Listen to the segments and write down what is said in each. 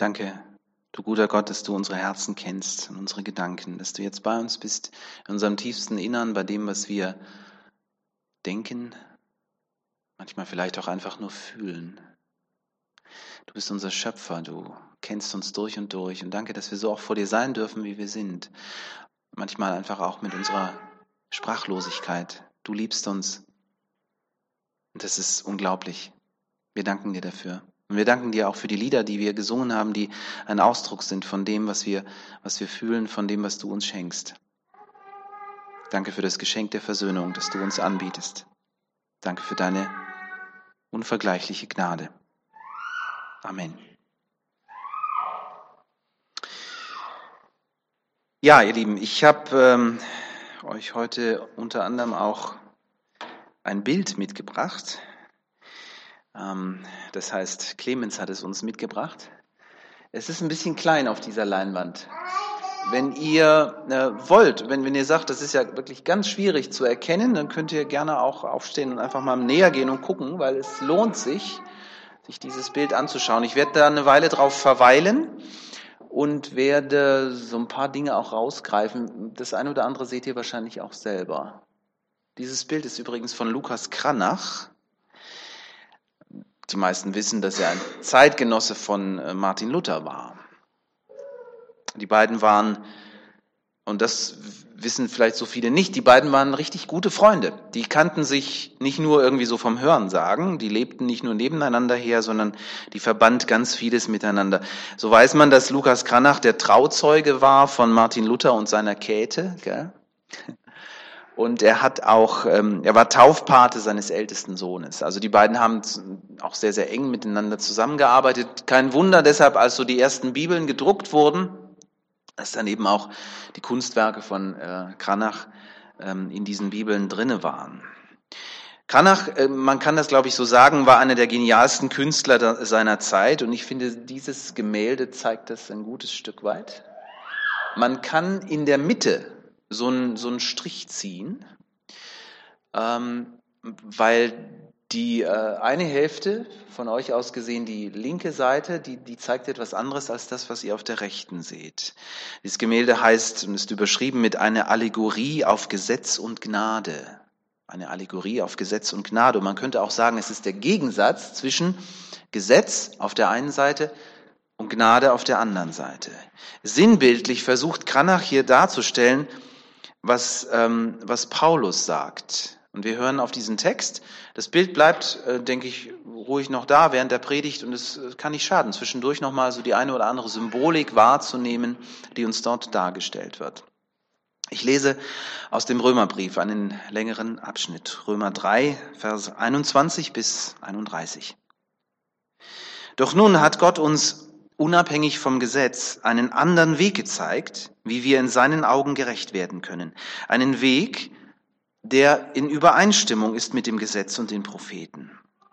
Danke, du guter Gott, dass du unsere Herzen kennst und unsere Gedanken, dass du jetzt bei uns bist, in unserem tiefsten Innern, bei dem, was wir denken, manchmal vielleicht auch einfach nur fühlen. Du bist unser Schöpfer, du kennst uns durch und durch und danke, dass wir so auch vor dir sein dürfen, wie wir sind. Manchmal einfach auch mit unserer Sprachlosigkeit. Du liebst uns. Und das ist unglaublich. Wir danken dir dafür. Und wir danken dir auch für die Lieder, die wir gesungen haben, die ein Ausdruck sind von dem, was wir, was wir fühlen, von dem, was du uns schenkst. Danke für das Geschenk der Versöhnung, das du uns anbietest. Danke für deine unvergleichliche Gnade. Amen. Ja, ihr Lieben, ich habe ähm, euch heute unter anderem auch ein Bild mitgebracht. Ähm, das heißt, Clemens hat es uns mitgebracht. Es ist ein bisschen klein auf dieser Leinwand. Wenn ihr äh, wollt, wenn, wenn ihr sagt, das ist ja wirklich ganz schwierig zu erkennen, dann könnt ihr gerne auch aufstehen und einfach mal näher gehen und gucken, weil es lohnt sich, sich dieses Bild anzuschauen. Ich werde da eine Weile drauf verweilen und werde so ein paar Dinge auch rausgreifen. Das eine oder andere seht ihr wahrscheinlich auch selber. Dieses Bild ist übrigens von Lukas Kranach. Die meisten wissen, dass er ein Zeitgenosse von äh, Martin Luther war. Die beiden waren, und das wissen vielleicht so viele nicht, die beiden waren richtig gute Freunde. Die kannten sich nicht nur irgendwie so vom Hören sagen, die lebten nicht nur nebeneinander her, sondern die verband ganz vieles miteinander. So weiß man, dass Lukas Kranach der Trauzeuge war von Martin Luther und seiner Käthe. Gell? Und er hat auch, ähm, er war Taufpate seines ältesten Sohnes. Also die beiden haben auch sehr, sehr eng miteinander zusammengearbeitet. Kein Wunder deshalb, als so die ersten Bibeln gedruckt wurden, dass dann eben auch die Kunstwerke von äh, Kranach ähm, in diesen Bibeln drinne waren. Kranach, äh, man kann das glaube ich so sagen, war einer der genialsten Künstler seiner Zeit und ich finde, dieses Gemälde zeigt das ein gutes Stück weit. Man kann in der Mitte so einen, so einen Strich ziehen, ähm, weil die äh, eine Hälfte von euch aus gesehen, die linke Seite, die, die zeigt etwas anderes als das, was ihr auf der rechten seht. Dieses Gemälde heißt und ist überschrieben mit einer Allegorie auf Gesetz und Gnade. Eine Allegorie auf Gesetz und Gnade. Und man könnte auch sagen, es ist der Gegensatz zwischen Gesetz auf der einen Seite und Gnade auf der anderen Seite. Sinnbildlich versucht Kranach hier darzustellen, was, ähm, was Paulus sagt. Und wir hören auf diesen Text. Das Bild bleibt, äh, denke ich, ruhig noch da während der Predigt und es kann nicht schaden, zwischendurch nochmal so die eine oder andere Symbolik wahrzunehmen, die uns dort dargestellt wird. Ich lese aus dem Römerbrief einen längeren Abschnitt, Römer 3, Vers 21 bis 31. Doch nun hat Gott uns unabhängig vom Gesetz einen anderen Weg gezeigt, wie wir in seinen Augen gerecht werden können. Einen Weg, der in Übereinstimmung ist mit dem Gesetz und den Propheten.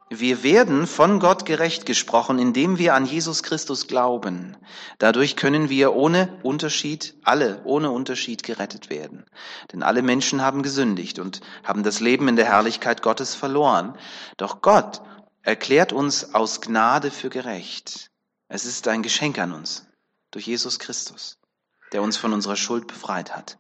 Wir werden von Gott gerecht gesprochen, indem wir an Jesus Christus glauben. Dadurch können wir ohne Unterschied, alle ohne Unterschied gerettet werden. Denn alle Menschen haben gesündigt und haben das Leben in der Herrlichkeit Gottes verloren. Doch Gott erklärt uns aus Gnade für gerecht. Es ist ein Geschenk an uns durch Jesus Christus, der uns von unserer Schuld befreit hat.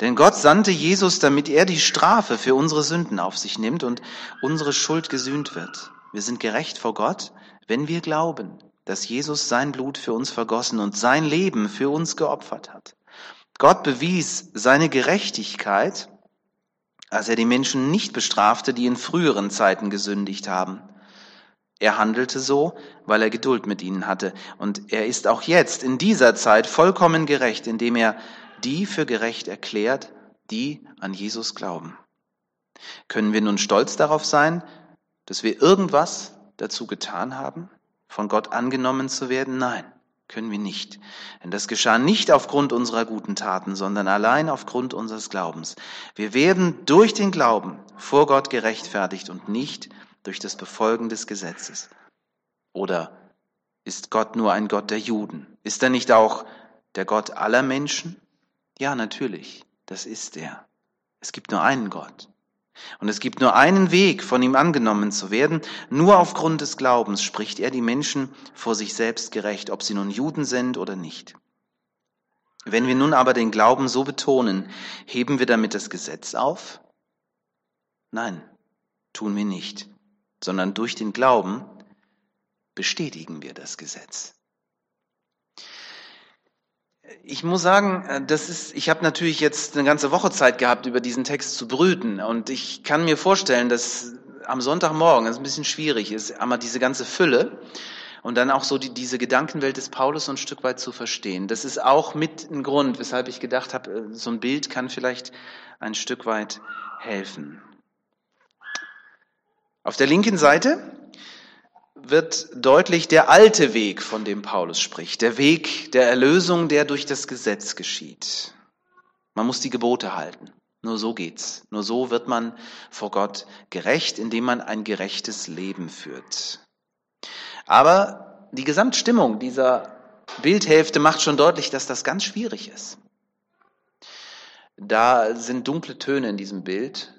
Denn Gott sandte Jesus, damit er die Strafe für unsere Sünden auf sich nimmt und unsere Schuld gesühnt wird. Wir sind gerecht vor Gott, wenn wir glauben, dass Jesus sein Blut für uns vergossen und sein Leben für uns geopfert hat. Gott bewies seine Gerechtigkeit, als er die Menschen nicht bestrafte, die in früheren Zeiten gesündigt haben. Er handelte so, weil er Geduld mit ihnen hatte. Und er ist auch jetzt in dieser Zeit vollkommen gerecht, indem er die für gerecht erklärt, die an Jesus glauben. Können wir nun stolz darauf sein, dass wir irgendwas dazu getan haben, von Gott angenommen zu werden? Nein, können wir nicht. Denn das geschah nicht aufgrund unserer guten Taten, sondern allein aufgrund unseres Glaubens. Wir werden durch den Glauben vor Gott gerechtfertigt und nicht das Befolgen des Gesetzes? Oder ist Gott nur ein Gott der Juden? Ist er nicht auch der Gott aller Menschen? Ja, natürlich, das ist er. Es gibt nur einen Gott, Und es gibt nur einen Weg, von ihm angenommen zu werden. Nur aufgrund des Glaubens spricht er die Menschen vor sich selbst gerecht, ob sie nun Juden sind oder nicht. Wenn wir nun aber den Glauben so betonen, heben wir damit das Gesetz auf? Nein, tun wir nicht, sondern durch den Glauben bestätigen wir das Gesetz ich muss sagen, äh, das ist, ich habe natürlich jetzt eine ganze Woche Zeit gehabt, über diesen Text zu brüten. Und ich kann mir vorstellen, dass am Sonntagmorgen es ein bisschen schwierig ist, einmal diese ganze Fülle und dann auch so die, diese Gedankenwelt des Paulus so ein Stück weit zu verstehen. Das ist auch mit ein Grund, weshalb ich gedacht habe, äh, so ein Bild kann vielleicht ein Stück weit helfen. Auf der linken Seite wird deutlich der alte Weg, von dem Paulus spricht, der Weg der Erlösung, der durch das Gesetz geschieht. Man muss die Gebote halten. Nur so geht's. Nur so wird man vor Gott gerecht, indem man ein gerechtes Leben führt. Aber die Gesamtstimmung dieser Bildhälfte macht schon deutlich, dass das ganz schwierig ist. Da sind dunkle Töne in diesem Bild,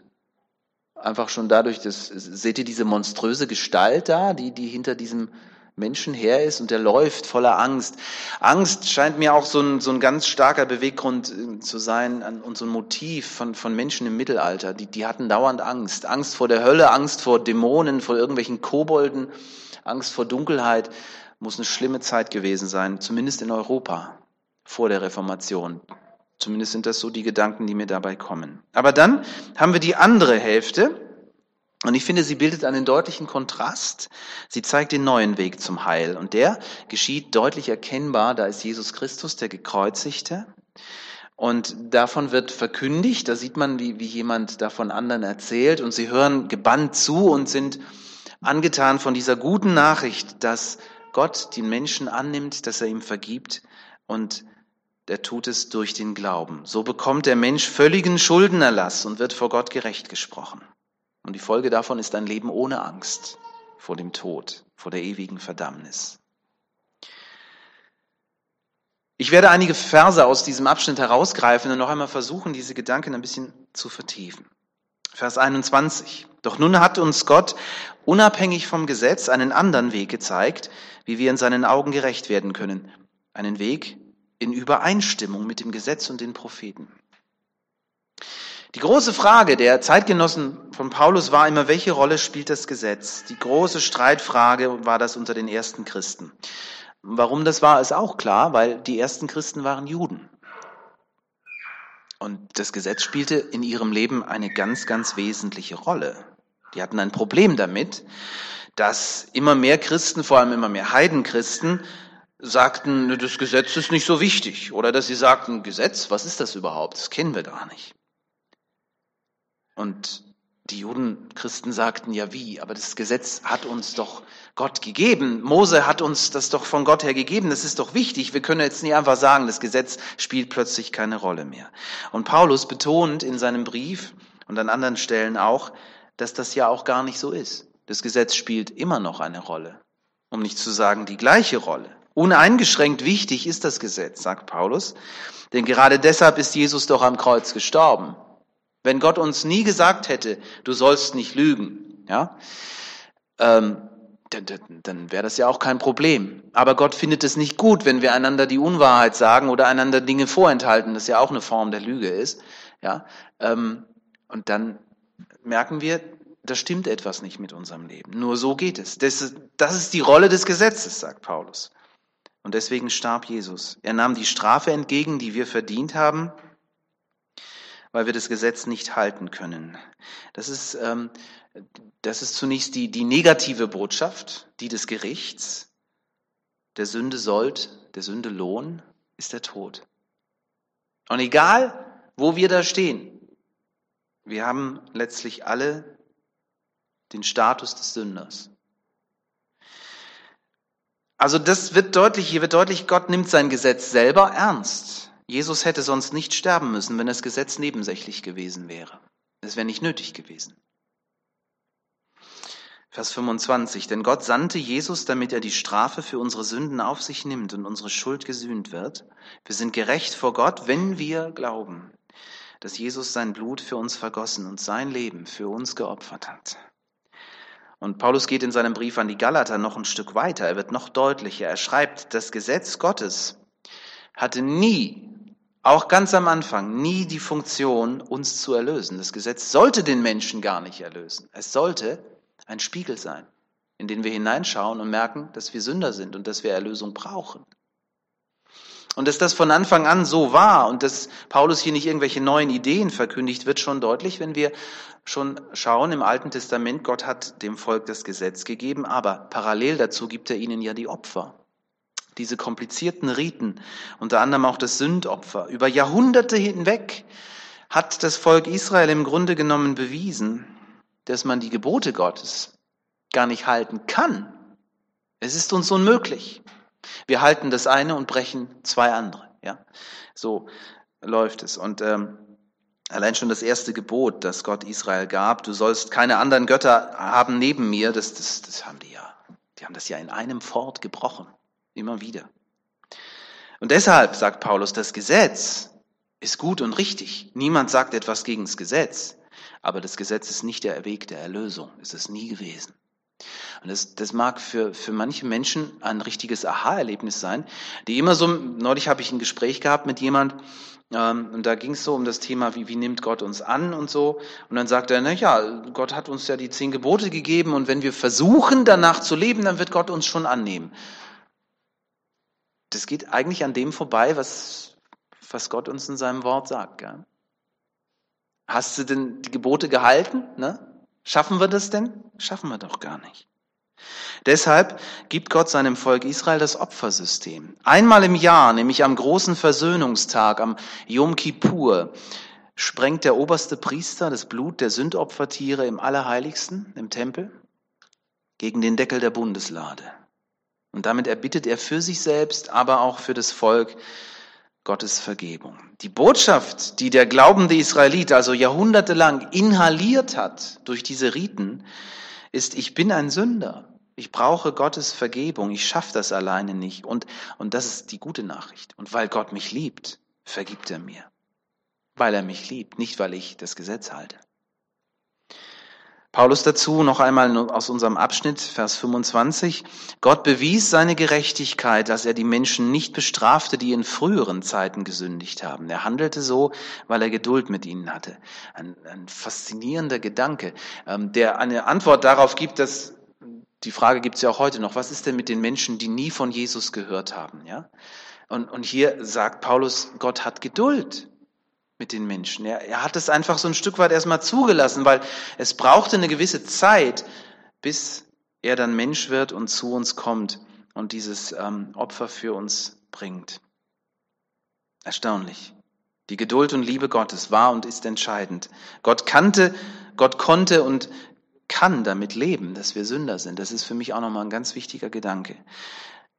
Einfach schon dadurch, dass, seht ihr diese monströse Gestalt da, die, die hinter diesem Menschen her ist und der läuft voller Angst. Angst scheint mir auch so ein, so ein ganz starker Beweggrund äh, zu sein und so ein Motiv von, von Menschen im Mittelalter. Die, die hatten dauernd Angst. Angst vor der Hölle, Angst vor Dämonen, vor irgendwelchen Kobolden, Angst vor Dunkelheit. Muss eine schlimme Zeit gewesen sein, zumindest in Europa vor der Reformation. Zumindest sind das so die Gedanken, die mir dabei kommen. Aber dann haben wir die andere Hälfte. Und ich finde, sie bildet einen deutlichen Kontrast. Sie zeigt den neuen Weg zum Heil. Und der geschieht deutlich erkennbar. Da ist Jesus Christus, der Gekreuzigte. Und davon wird verkündigt. Da sieht man, wie, wie jemand davon anderen erzählt. Und sie hören gebannt zu und sind angetan von dieser guten Nachricht, dass Gott den Menschen annimmt, dass er ihm vergibt und der tut es durch den Glauben. So bekommt der Mensch völligen Schuldenerlass und wird vor Gott gerecht gesprochen. Und die Folge davon ist ein Leben ohne Angst vor dem Tod, vor der ewigen Verdammnis. Ich werde einige Verse aus diesem Abschnitt herausgreifen und noch einmal versuchen, diese Gedanken ein bisschen zu vertiefen. Vers 21. Doch nun hat uns Gott unabhängig vom Gesetz einen anderen Weg gezeigt, wie wir in seinen Augen gerecht werden können. Einen Weg, in Übereinstimmung mit dem Gesetz und den Propheten. Die große Frage der Zeitgenossen von Paulus war immer, welche Rolle spielt das Gesetz? Die große Streitfrage war das unter den ersten Christen. Warum das war, ist auch klar, weil die ersten Christen waren Juden. Und das Gesetz spielte in ihrem Leben eine ganz, ganz wesentliche Rolle. Die hatten ein Problem damit, dass immer mehr Christen, vor allem immer mehr Heidenchristen, sagten, das Gesetz ist nicht so wichtig. Oder dass sie sagten, Gesetz, was ist das überhaupt? Das kennen wir gar nicht. Und die Judenchristen sagten, ja wie, aber das Gesetz hat uns doch Gott gegeben. Mose hat uns das doch von Gott her gegeben. Das ist doch wichtig. Wir können jetzt nicht einfach sagen, das Gesetz spielt plötzlich keine Rolle mehr. Und Paulus betont in seinem Brief und an anderen Stellen auch, dass das ja auch gar nicht so ist. Das Gesetz spielt immer noch eine Rolle, um nicht zu sagen die gleiche Rolle. Uneingeschränkt wichtig ist das Gesetz, sagt Paulus, denn gerade deshalb ist Jesus doch am Kreuz gestorben. Wenn Gott uns nie gesagt hätte, du sollst nicht lügen, ja, ähm, dann, dann wäre das ja auch kein Problem. Aber Gott findet es nicht gut, wenn wir einander die Unwahrheit sagen oder einander Dinge vorenthalten, das ja auch eine Form der Lüge ist. Ja, ähm, und dann merken wir, da stimmt etwas nicht mit unserem Leben. Nur so geht es. Das, das ist die Rolle des Gesetzes, sagt Paulus. Und deswegen starb Jesus. Er nahm die Strafe entgegen, die wir verdient haben, weil wir das Gesetz nicht halten können. Das ist, ähm, das ist zunächst die, die negative Botschaft, die des Gerichts. Der Sünde Sold, der Sünde Lohn ist der Tod. Und egal, wo wir da stehen, wir haben letztlich alle den Status des Sünders. Also das wird deutlich, hier wird deutlich, Gott nimmt sein Gesetz selber ernst. Jesus hätte sonst nicht sterben müssen, wenn das Gesetz nebensächlich gewesen wäre. Es wäre nicht nötig gewesen. Vers 25. Denn Gott sandte Jesus, damit er die Strafe für unsere Sünden auf sich nimmt und unsere Schuld gesühnt wird. Wir sind gerecht vor Gott, wenn wir glauben. dass Jesus sein Blut für uns vergossen und sein Leben für uns geopfert hat. Und Paulus geht in seinem Brief an die Galater noch ein Stück weiter. Er wird noch deutlicher. Er schreibt, das Gesetz Gottes hatte nie, auch ganz am Anfang, nie die Funktion, uns zu erlösen. Das Gesetz sollte den Menschen gar nicht erlösen. Es sollte ein Spiegel sein, in den wir hineinschauen und merken, dass wir Sünder sind und dass wir Erlösung brauchen. Und dass das von Anfang an so war und dass Paulus hier nicht irgendwelche neuen Ideen verkündigt, wird schon deutlich, wenn wir schon schauen im Alten Testament, Gott hat dem Volk das Gesetz gegeben, aber parallel dazu gibt er ihnen ja die Opfer. Diese komplizierten Riten, unter anderem auch das Sündopfer. Über Jahrhunderte hinweg hat das Volk Israel im Grunde genommen bewiesen, dass man die Gebote Gottes gar nicht halten kann. Es ist uns unmöglich. Wir halten das eine und brechen zwei andere. Ja, so läuft es. Und ähm, allein schon das erste Gebot, das Gott Israel gab, du sollst keine anderen Götter haben neben mir, das, das, das haben die ja, die haben das ja in einem Fort gebrochen, immer wieder. Und deshalb sagt Paulus, das Gesetz ist gut und richtig. Niemand sagt etwas gegen das Gesetz, aber das Gesetz ist nicht der Weg der Erlösung, ist es nie gewesen. Und das, das mag für, für manche Menschen ein richtiges Aha-Erlebnis sein, die immer so, neulich habe ich ein Gespräch gehabt mit jemand, ähm, und da ging es so um das Thema, wie, wie nimmt Gott uns an und so. Und dann sagt er, na ja, Gott hat uns ja die zehn Gebote gegeben und wenn wir versuchen, danach zu leben, dann wird Gott uns schon annehmen. Das geht eigentlich an dem vorbei, was, was Gott uns in seinem Wort sagt. Gell? Hast du denn die Gebote gehalten? Ne? Schaffen wir das denn? Schaffen wir doch gar nicht. Deshalb gibt Gott seinem Volk Israel das Opfersystem. Einmal im Jahr, nämlich am großen Versöhnungstag, am Yom Kippur, sprengt der oberste Priester das Blut der Sündopfertiere im Allerheiligsten, im Tempel, gegen den Deckel der Bundeslade. Und damit erbittet er für sich selbst, aber auch für das Volk Gottes Vergebung. Die Botschaft, die der glaubende Israelit also jahrhundertelang inhaliert hat durch diese Riten, ist, ich bin ein Sünder. Ich brauche Gottes Vergebung. Ich schaffe das alleine nicht. Und, und das ist die gute Nachricht. Und weil Gott mich liebt, vergibt er mir. Weil er mich liebt, nicht weil ich das Gesetz halte. Paulus dazu noch einmal aus unserem Abschnitt, Vers 25. Gott bewies seine Gerechtigkeit, dass er die Menschen nicht bestrafte, die in früheren Zeiten gesündigt haben. Er handelte so, weil er Geduld mit ihnen hatte. Ein, ein faszinierender Gedanke, ähm, der eine Antwort darauf gibt, dass die Frage gibt es ja auch heute noch, was ist denn mit den Menschen, die nie von Jesus gehört haben? Ja? Und, und hier sagt Paulus, Gott hat Geduld mit den Menschen. Er, er hat es einfach so ein Stück weit erstmal zugelassen, weil es brauchte eine gewisse Zeit, bis er dann Mensch wird und zu uns kommt und dieses ähm, Opfer für uns bringt. Erstaunlich. Die Geduld und Liebe Gottes war und ist entscheidend. Gott kannte, Gott konnte und kann damit leben, dass wir Sünder sind. Das ist für mich auch nochmal ein ganz wichtiger Gedanke.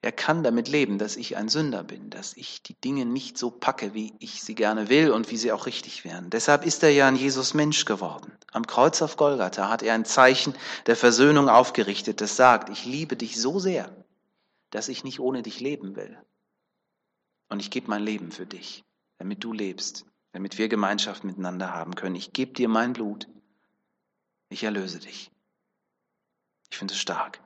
Er kann damit leben, dass ich ein Sünder bin, dass ich die Dinge nicht so packe, wie ich sie gerne will und wie sie auch richtig wären. Deshalb ist er ja ein Jesus Mensch geworden. Am Kreuz auf Golgatha hat er ein Zeichen der Versöhnung aufgerichtet, das sagt, ich liebe dich so sehr, dass ich nicht ohne dich leben will. Und ich gebe mein Leben für dich, damit du lebst, damit wir Gemeinschaft miteinander haben können. Ich gebe dir mein Blut. Ich erlöse dich. Ich finde es stark.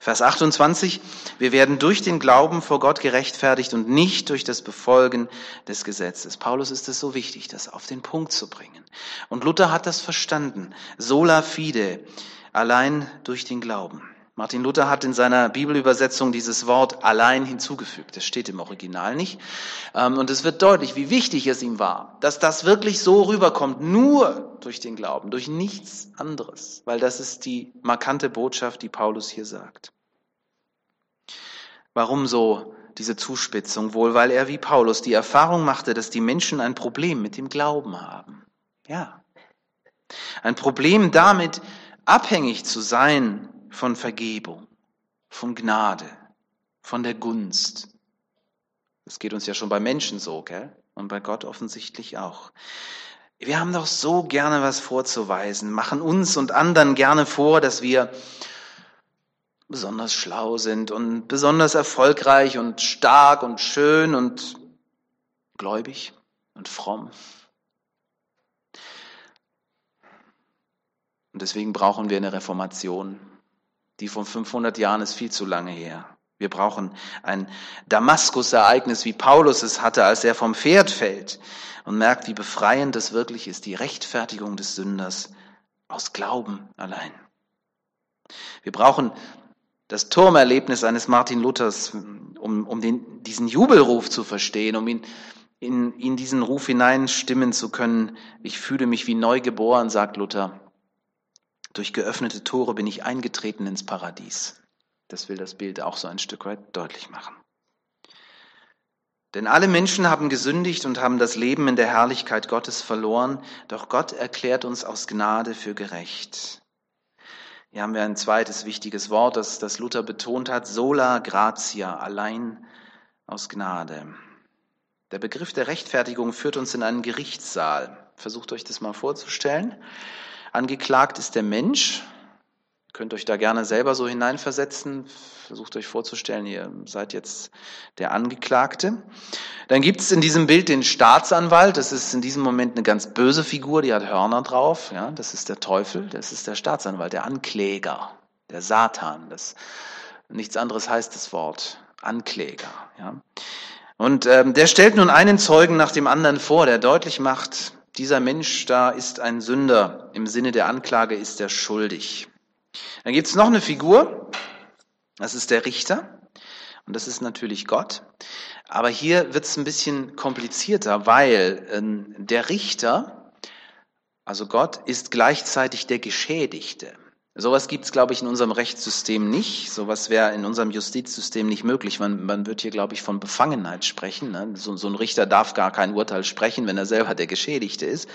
Vers 28, wir werden durch den Glauben vor Gott gerechtfertigt und nicht durch das Befolgen des Gesetzes. Paulus ist es so wichtig, das auf den Punkt zu bringen. Und Luther hat das verstanden. Sola fide, allein durch den Glauben. Martin Luther hat in seiner Bibelübersetzung dieses Wort allein hinzugefügt. Das steht im Original nicht. Ähm, und es wird deutlich, wie wichtig es ihm war, dass das wirklich so rüberkommt, nur durch den Glauben, durch nichts anderes. Weil das ist die markante Botschaft, die Paulus hier sagt. Warum so diese Zuspitzung? Wohl, weil er wie Paulus die Erfahrung machte, dass die Menschen ein Problem mit dem Glauben haben. Ja. Ein Problem damit, abhängig zu sein von Vergebung, von Gnade, von der Gunst. Das geht uns ja schon bei Menschen so, gell? Und bei Gott offensichtlich auch. Wir haben doch so gerne was vorzuweisen, machen uns und anderen gerne vor, dass wir besonders schlau sind und besonders erfolgreich und stark und schön und gläubig und fromm. Und deswegen brauchen wir eine Reformation, die von 500 Jahren ist viel zu lange her. Wir brauchen ein Damaskus-Ereignis, wie Paulus es hatte, als er vom Pferd fällt und merkt, wie befreiend es wirklich ist, die Rechtfertigung des Sünders aus Glauben allein. Wir brauchen das Turmerlebnis eines Martin Luthers, um, um den, diesen Jubelruf zu verstehen, um ihn in, in diesen Ruf hineinstimmen zu können. Ich fühle mich wie neu geboren, sagt Luther. Durch geöffnete Tore bin ich eingetreten ins Paradies. Das will das Bild auch so ein Stück weit deutlich machen. Denn alle Menschen haben gesündigt und haben das Leben in der Herrlichkeit Gottes verloren, doch Gott erklärt uns aus Gnade für gerecht. Hier haben wir ein zweites wichtiges Wort, das, das Luther betont hat, sola gratia, allein aus Gnade. Der Begriff der Rechtfertigung führt uns in einen Gerichtssaal. Versucht euch das mal vorzustellen. Angeklagt ist der Mensch, könnt euch da gerne selber so hineinversetzen. Versucht euch vorzustellen, ihr seid jetzt der Angeklagte. Dann gibt es in diesem Bild den Staatsanwalt. Das ist in diesem Moment eine ganz böse Figur, die hat Hörner drauf. Ja, das ist der Teufel, das ist der Staatsanwalt, der Ankläger, der Satan. Das, nichts anderes heißt das Wort Ankläger. Ja. Und ähm, der stellt nun einen Zeugen nach dem anderen vor, der deutlich macht, dieser Mensch da ist ein Sünder. Im Sinne der Anklage ist er schuldig. Dann gibt es noch eine Figur, das ist der Richter. Und das ist natürlich Gott. Aber hier wird es ein bisschen komplizierter, weil äh, der Richter, also Gott, ist gleichzeitig der Geschädigte. Sowas gibt es, glaube ich, in unserem Rechtssystem nicht. Sowas wäre in unserem Justizsystem nicht möglich. Man, man wird hier, glaube ich, von Befangenheit sprechen. Ne? So, so, ein Richter darf gar kein Urteil sprechen, wenn er selber der Geschädigte ist.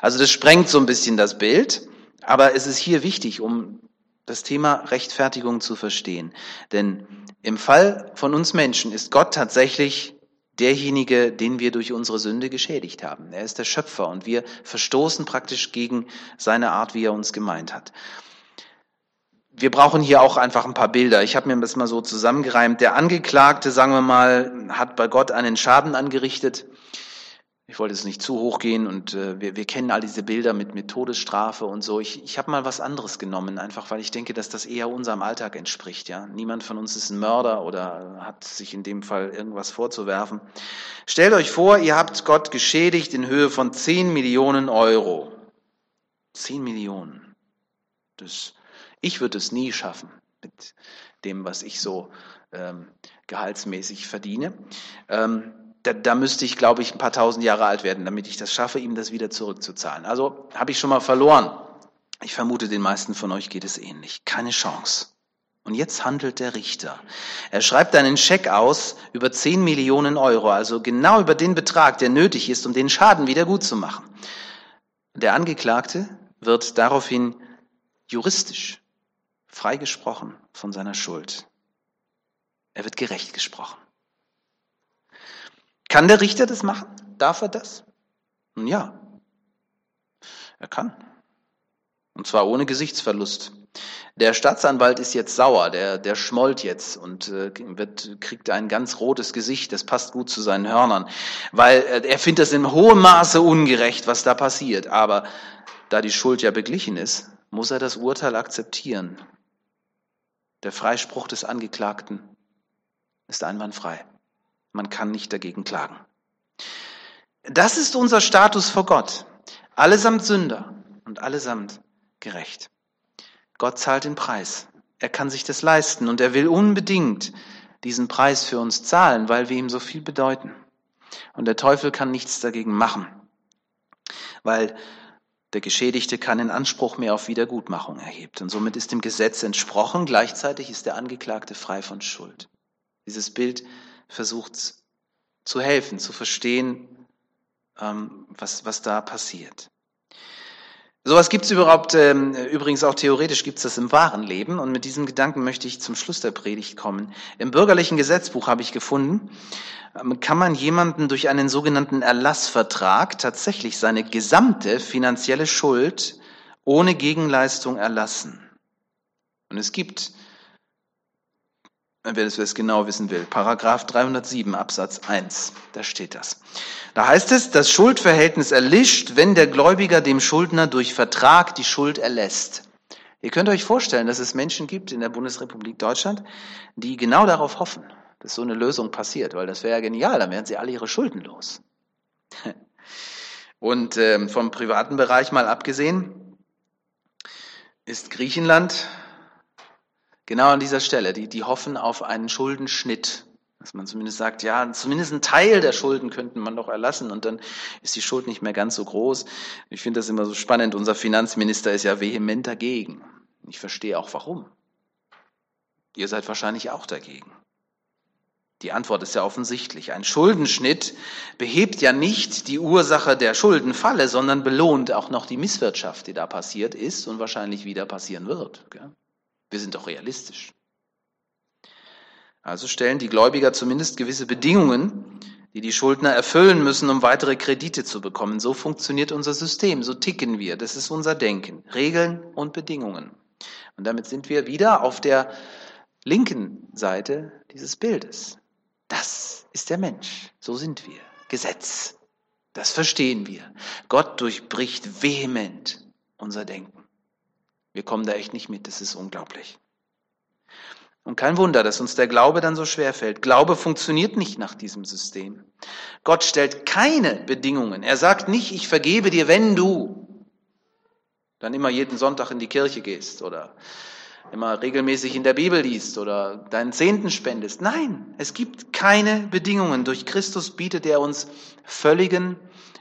Also das sprengt so ein bisschen das Bild. Aber es ist hier wichtig, um das Thema Rechtfertigung zu verstehen. Denn im Fall von uns Menschen ist Gott tatsächlich derjenige, den wir durch unsere Sünde geschädigt haben. Er ist der Schöpfer und wir verstoßen praktisch gegen seine Art, wie er uns gemeint hat. Wir brauchen hier auch einfach ein paar Bilder. Ich habe mir das mal so zusammengereimt. Der Angeklagte, sagen wir mal, hat bei Gott einen Schaden angerichtet. Ich wollte es nicht zu hoch gehen und äh, wir, wir kennen all diese Bilder mit, mit Todesstrafe und so. Ich, ich habe mal was anderes genommen, einfach weil ich denke, dass das eher unserem Alltag entspricht. Ja, Niemand von uns ist ein Mörder oder hat sich in dem Fall irgendwas vorzuwerfen. Stellt euch vor, ihr habt Gott geschädigt in Höhe von 10 Millionen Euro. 10 Millionen. Das, ich würde es nie schaffen mit dem, was ich so ähm, gehaltsmäßig verdiene. Ähm, da, da müsste ich, glaube ich, ein paar tausend Jahre alt werden, damit ich das schaffe, ihm das wieder zurückzuzahlen. Also habe ich schon mal verloren. Ich vermute, den meisten von euch geht es ähnlich. Keine Chance. Und jetzt handelt der Richter. Er schreibt einen Scheck aus über 10 Millionen Euro, also genau über den Betrag, der nötig ist, um den Schaden wieder gut zu machen. Der Angeklagte wird daraufhin juristisch freigesprochen von seiner Schuld. Er wird gerecht gesprochen. Kann der Richter das machen? Darf er das? Nun ja, er kann. Und zwar ohne Gesichtsverlust. Der Staatsanwalt ist jetzt sauer, der, der schmollt jetzt und äh, wird, kriegt ein ganz rotes Gesicht, das passt gut zu seinen Hörnern, weil äh, er findet das in hohem Maße ungerecht, was da passiert. Aber da die Schuld ja beglichen ist, muss er das Urteil akzeptieren. Der Freispruch des Angeklagten ist einwandfrei. Man kann nicht dagegen klagen. Das ist unser Status vor Gott. Allesamt Sünder und allesamt gerecht. Gott zahlt den Preis. Er kann sich das leisten und er will unbedingt diesen Preis für uns zahlen, weil wir ihm so viel bedeuten. Und der Teufel kann nichts dagegen machen, weil der Geschädigte keinen Anspruch mehr auf Wiedergutmachung erhebt. Und somit ist dem Gesetz entsprochen, gleichzeitig ist der Angeklagte frei von Schuld. Dieses Bild versucht zu helfen, zu verstehen, ähm, was, was da passiert. Sowas gibt es überhaupt, ähm, übrigens auch theoretisch gibt es das im wahren Leben. Und mit diesem Gedanken möchte ich zum Schluss der Predigt kommen. Im bürgerlichen Gesetzbuch habe ich gefunden, ähm, kann man jemanden durch einen sogenannten Erlassvertrag tatsächlich seine gesamte finanzielle Schuld ohne Gegenleistung erlassen. Und es gibt wer das genau wissen will. Paragraph 307 Absatz 1, da steht das. Da heißt es, das Schuldverhältnis erlischt, wenn der Gläubiger dem Schuldner durch Vertrag die Schuld erlässt. Ihr könnt euch vorstellen, dass es Menschen gibt in der Bundesrepublik Deutschland, die genau darauf hoffen, dass so eine Lösung passiert, weil das wäre ja genial, dann wären sie alle ihre Schulden los. Und äh, vom privaten Bereich mal abgesehen, ist Griechenland genau an dieser Stelle. Die, die hoffen auf einen Schuldenschnitt. Dass man zumindest sagt, ja, zumindest ein Teil der Schulden könnten man doch erlassen und dann ist die Schuld nicht mehr ganz so groß. Ich finde das immer so spannend. Unser Finanzminister ist ja vehement dagegen. Ich verstehe auch warum. Ihr seid wahrscheinlich auch dagegen. Die Antwort ist ja offensichtlich. Ein Schuldenschnitt behebt ja nicht die Ursache der Schuldenfalle, sondern belohnt auch noch die Misswirtschaft, die da passiert ist und wahrscheinlich wieder passieren wird. Wir sind doch realistisch. Also stellen die Gläubiger zumindest gewisse Bedingungen, die die Schuldner erfüllen müssen, um weitere Kredite zu bekommen. So funktioniert unser System, so ticken wir. Das ist unser Denken. Regeln und Bedingungen. Und damit sind wir wieder auf der linken Seite dieses Bildes. Das ist der Mensch. So sind wir. Gesetz. Das verstehen wir. Gott durchbricht vehement unser Denken. Wir kommen da echt nicht mit. Das ist unglaublich. Und kein Wunder, dass uns der Glaube dann so schwer fällt. Glaube funktioniert nicht nach diesem System. Gott stellt keine Bedingungen. Er sagt nicht, ich vergebe dir, wenn du dann immer jeden Sonntag in die Kirche gehst oder immer regelmäßig in der Bibel liest oder deinen Zehnten spendest. Nein, es gibt keine Bedingungen. Durch Christus bietet er uns völligen,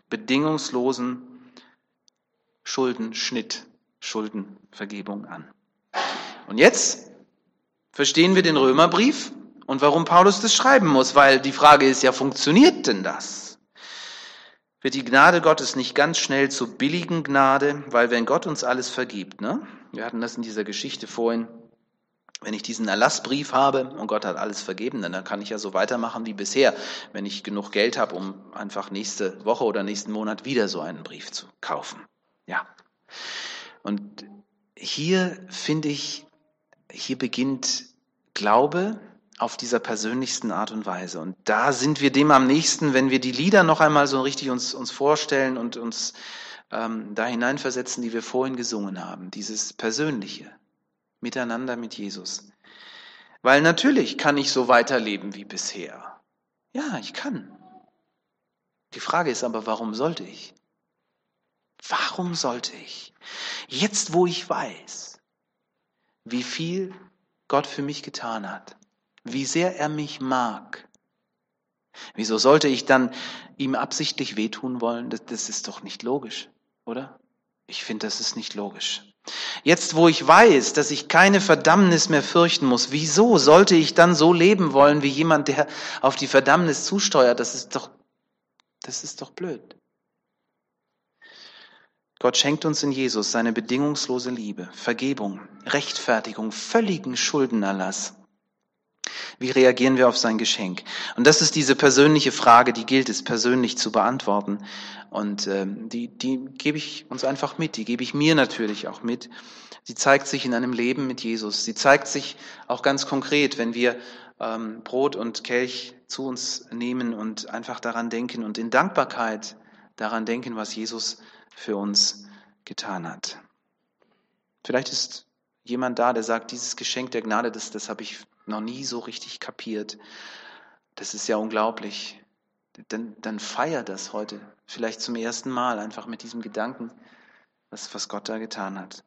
bedingungslosen Schuldenschnitt, Schuldenvergebung an. Und jetzt verstehen wir den Römerbrief und warum Paulus das schreiben muss, weil die Frage ist ja, funktioniert denn das? Wird die Gnade Gottes nicht ganz schnell zur billigen Gnade, weil wenn Gott uns alles vergibt, ne? Wir hatten das in dieser Geschichte vorhin. Wenn ich diesen Erlassbrief habe und Gott hat alles vergeben, dann kann ich ja so weitermachen wie bisher, wenn ich genug Geld habe, um einfach nächste Woche oder nächsten Monat wieder so einen Brief zu kaufen. Ja. Und hier finde ich, hier beginnt Glaube auf dieser persönlichsten Art und Weise. Und da sind wir dem am nächsten, wenn wir die Lieder noch einmal so richtig uns, uns vorstellen und uns ähm, da hineinversetzen, die wir vorhin gesungen haben. Dieses Persönliche miteinander mit Jesus. Weil natürlich kann ich so weiterleben wie bisher. Ja, ich kann. Die Frage ist aber, warum sollte ich? Warum sollte ich? Jetzt, wo ich weiß, wie viel Gott für mich getan hat, wie sehr er mich mag, wieso sollte ich dann ihm absichtlich wehtun wollen? Das, das ist doch nicht logisch, oder? Ich finde, das ist nicht logisch. Jetzt, wo ich weiß, dass ich keine Verdammnis mehr fürchten muss, wieso sollte ich dann so leben wollen wie jemand, der auf die Verdammnis zusteuert? Das ist doch, das ist doch blöd. Gott schenkt uns in Jesus seine bedingungslose Liebe, Vergebung, Rechtfertigung, völligen Schuldenerlass. Wie reagieren wir auf sein Geschenk? Und das ist diese persönliche Frage, die gilt es persönlich zu beantworten. Und ähm, die, die gebe ich uns einfach mit, die gebe ich mir natürlich auch mit. Sie zeigt sich in einem Leben mit Jesus. Sie zeigt sich auch ganz konkret, wenn wir ähm, Brot und Kelch zu uns nehmen und einfach daran denken und in Dankbarkeit daran denken, was Jesus für uns getan hat. Vielleicht ist jemand da, der sagt, dieses Geschenk der Gnade, das, das habe ich noch nie so richtig kapiert. Das ist ja unglaublich. Dann, dann feier das heute, vielleicht zum ersten Mal, einfach mit diesem Gedanken, was, was Gott da getan hat.